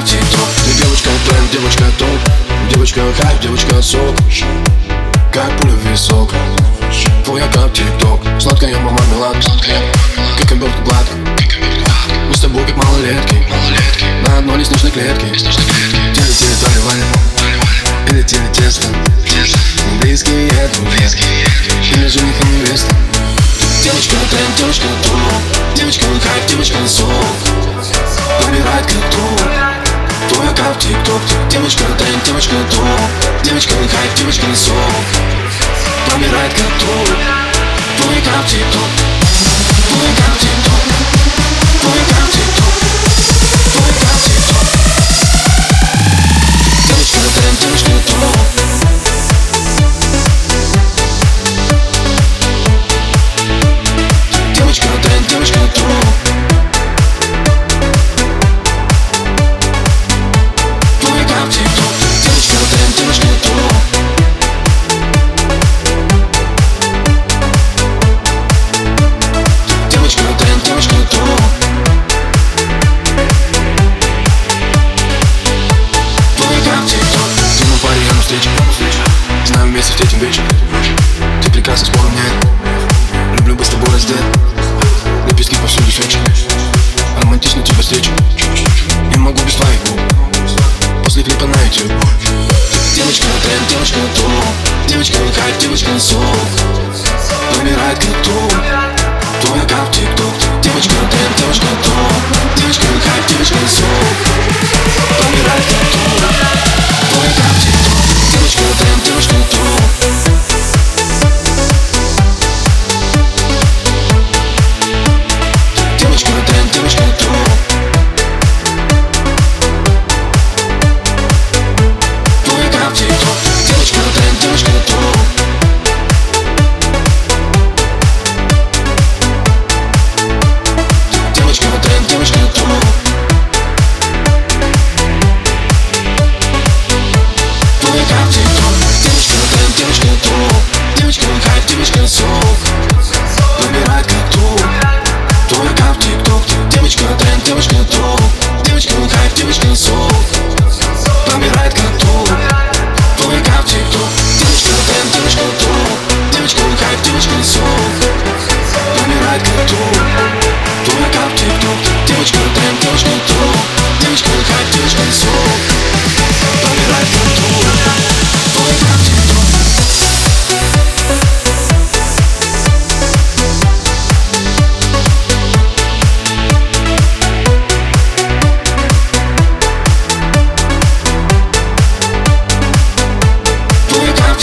Как аккаунт тикток Ты девочка тренд, девочка топ. Девочка хайп, девочка сок. Как пуля в висок. Твой аккаунт тикток. Сладкая мармелад Как обертка гладко Мы с тобой как малолетки. На одной лестничной клетке. Теле-теле, трали-вали Или теле-тесто Близкие друзья Или жених и невеста. Девочка тренд, девочка топ. Девочка хайп, девочка сок тикток Девочка тренд, девочка топ Девочка хайп, девочка сок Помирает как труп Твой аккаунт тикток Прекрасно споров нет Люблю быть с тобой раздет. Лепестки повсюду свечи. Романтично типа тебя встречу Не могу без твоих губ. После клипа на YouTube Девочка на тренд, девочка на топ. Девочка на хайп, девочка на сок. Вымирает как тур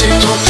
You.